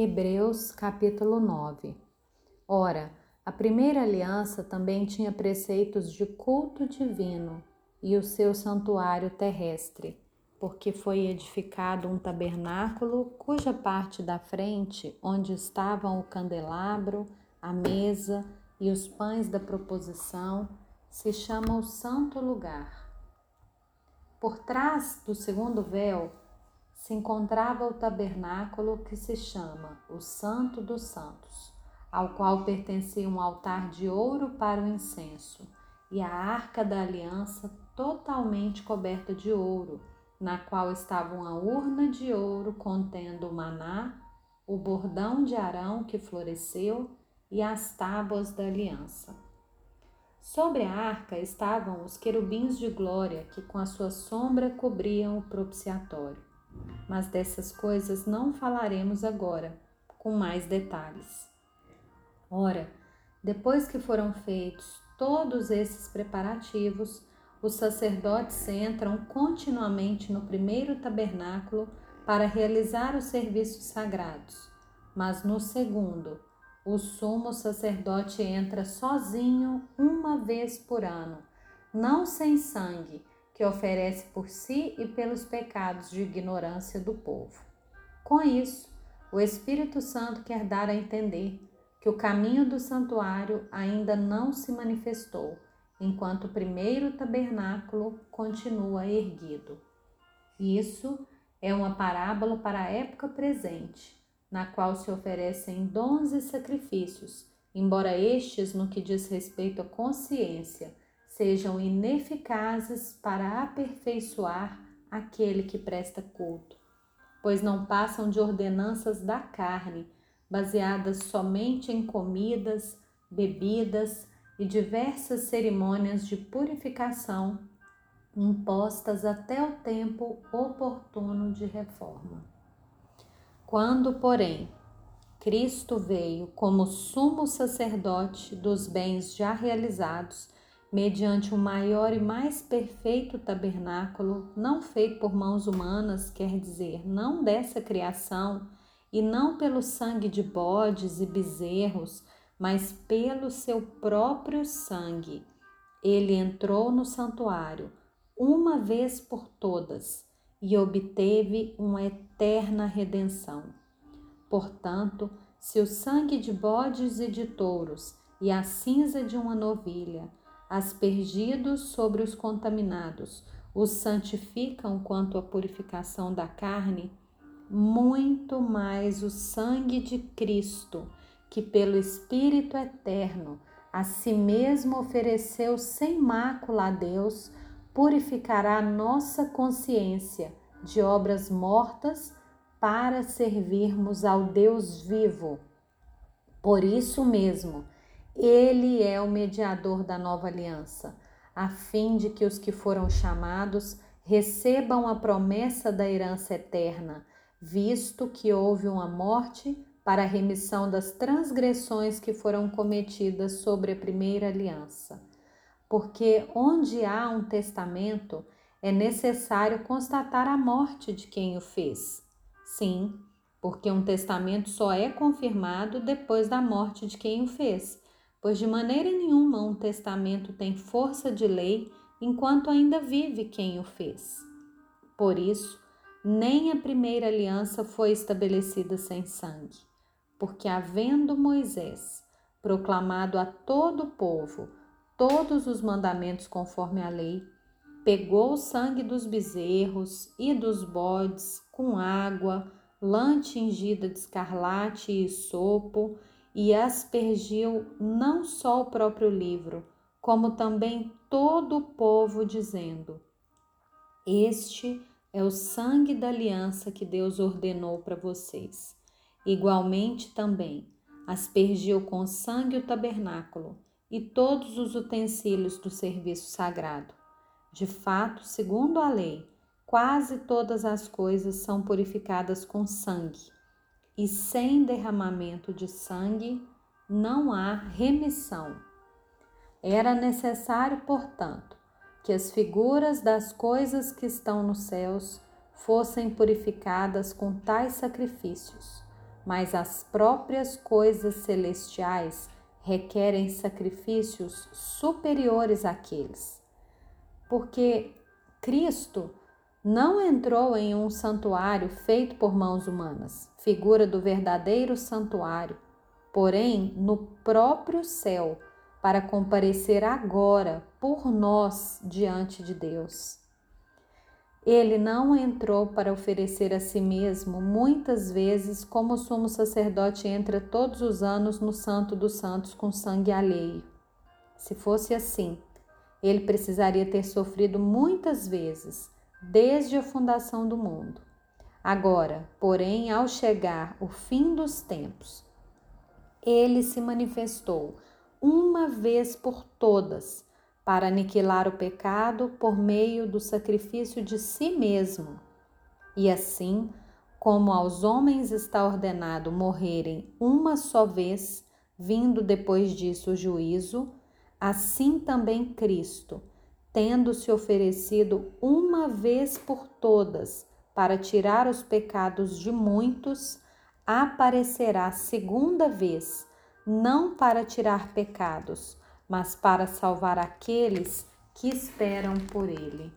Hebreus capítulo 9 Ora, a primeira aliança também tinha preceitos de culto divino e o seu santuário terrestre, porque foi edificado um tabernáculo cuja parte da frente, onde estavam o candelabro, a mesa e os pães da proposição, se chama o Santo Lugar. Por trás do segundo véu se encontrava o tabernáculo que se chama o Santo dos Santos, ao qual pertencia um altar de ouro para o incenso e a arca da aliança totalmente coberta de ouro, na qual estava uma urna de ouro contendo o maná, o bordão de Arão que floresceu e as tábuas da aliança. Sobre a arca estavam os querubins de glória que com a sua sombra cobriam o propiciatório mas dessas coisas não falaremos agora, com mais detalhes. Ora, depois que foram feitos todos esses preparativos, os sacerdotes entram continuamente no primeiro tabernáculo para realizar os serviços sagrados, mas no segundo, o sumo sacerdote entra sozinho uma vez por ano, não sem sangue, que oferece por si e pelos pecados de ignorância do povo. Com isso, o Espírito Santo quer dar a entender que o caminho do santuário ainda não se manifestou, enquanto o primeiro tabernáculo continua erguido. Isso é uma parábola para a época presente, na qual se oferecem dons e sacrifícios, embora estes, no que diz respeito à consciência, sejam ineficazes para aperfeiçoar aquele que presta culto, pois não passam de ordenanças da carne, baseadas somente em comidas, bebidas e diversas cerimônias de purificação impostas até o tempo oportuno de reforma. Quando, porém, Cristo veio como sumo sacerdote dos bens já realizados, mediante o maior e mais perfeito tabernáculo, não feito por mãos humanas, quer dizer, não dessa criação, e não pelo sangue de bodes e bezerros, mas pelo seu próprio sangue. Ele entrou no santuário uma vez por todas e obteve uma eterna redenção. Portanto, se o sangue de bodes e de touros e a cinza de uma novilha aspergidos sobre os contaminados, os santificam quanto à purificação da carne, muito mais o sangue de Cristo, que pelo Espírito eterno a si mesmo ofereceu sem mácula a Deus, purificará nossa consciência de obras mortas para servirmos ao Deus vivo. Por isso mesmo, ele é o mediador da nova aliança, a fim de que os que foram chamados recebam a promessa da herança eterna, visto que houve uma morte para a remissão das transgressões que foram cometidas sobre a primeira aliança. Porque onde há um testamento, é necessário constatar a morte de quem o fez. Sim, porque um testamento só é confirmado depois da morte de quem o fez pois de maneira nenhuma um testamento tem força de lei enquanto ainda vive quem o fez. Por isso, nem a primeira aliança foi estabelecida sem sangue, porque havendo Moisés proclamado a todo o povo todos os mandamentos conforme a lei, pegou o sangue dos bezerros e dos bodes com água, lã tingida de escarlate e sopo, e aspergiu não só o próprio livro, como também todo o povo, dizendo: Este é o sangue da aliança que Deus ordenou para vocês. Igualmente também aspergiu com sangue o tabernáculo e todos os utensílios do serviço sagrado. De fato, segundo a lei, quase todas as coisas são purificadas com sangue e sem derramamento de sangue não há remissão. Era necessário, portanto, que as figuras das coisas que estão nos céus fossem purificadas com tais sacrifícios, mas as próprias coisas celestiais requerem sacrifícios superiores àqueles. Porque Cristo não entrou em um santuário feito por mãos humanas, figura do verdadeiro santuário, porém no próprio céu, para comparecer agora por nós diante de Deus. Ele não entrou para oferecer a si mesmo muitas vezes como o sumo sacerdote entra todos os anos no Santo dos Santos com sangue alheio. Se fosse assim, ele precisaria ter sofrido muitas vezes, desde a fundação do mundo. Agora, porém, ao chegar o fim dos tempos, ele se manifestou uma vez por todas para aniquilar o pecado por meio do sacrifício de si mesmo. E assim, como aos homens está ordenado morrerem uma só vez, vindo depois disso o juízo, assim também Cristo, tendo se oferecido uma vez por todas para tirar os pecados de muitos, aparecerá segunda vez, não para tirar pecados, mas para salvar aqueles que esperam por ele.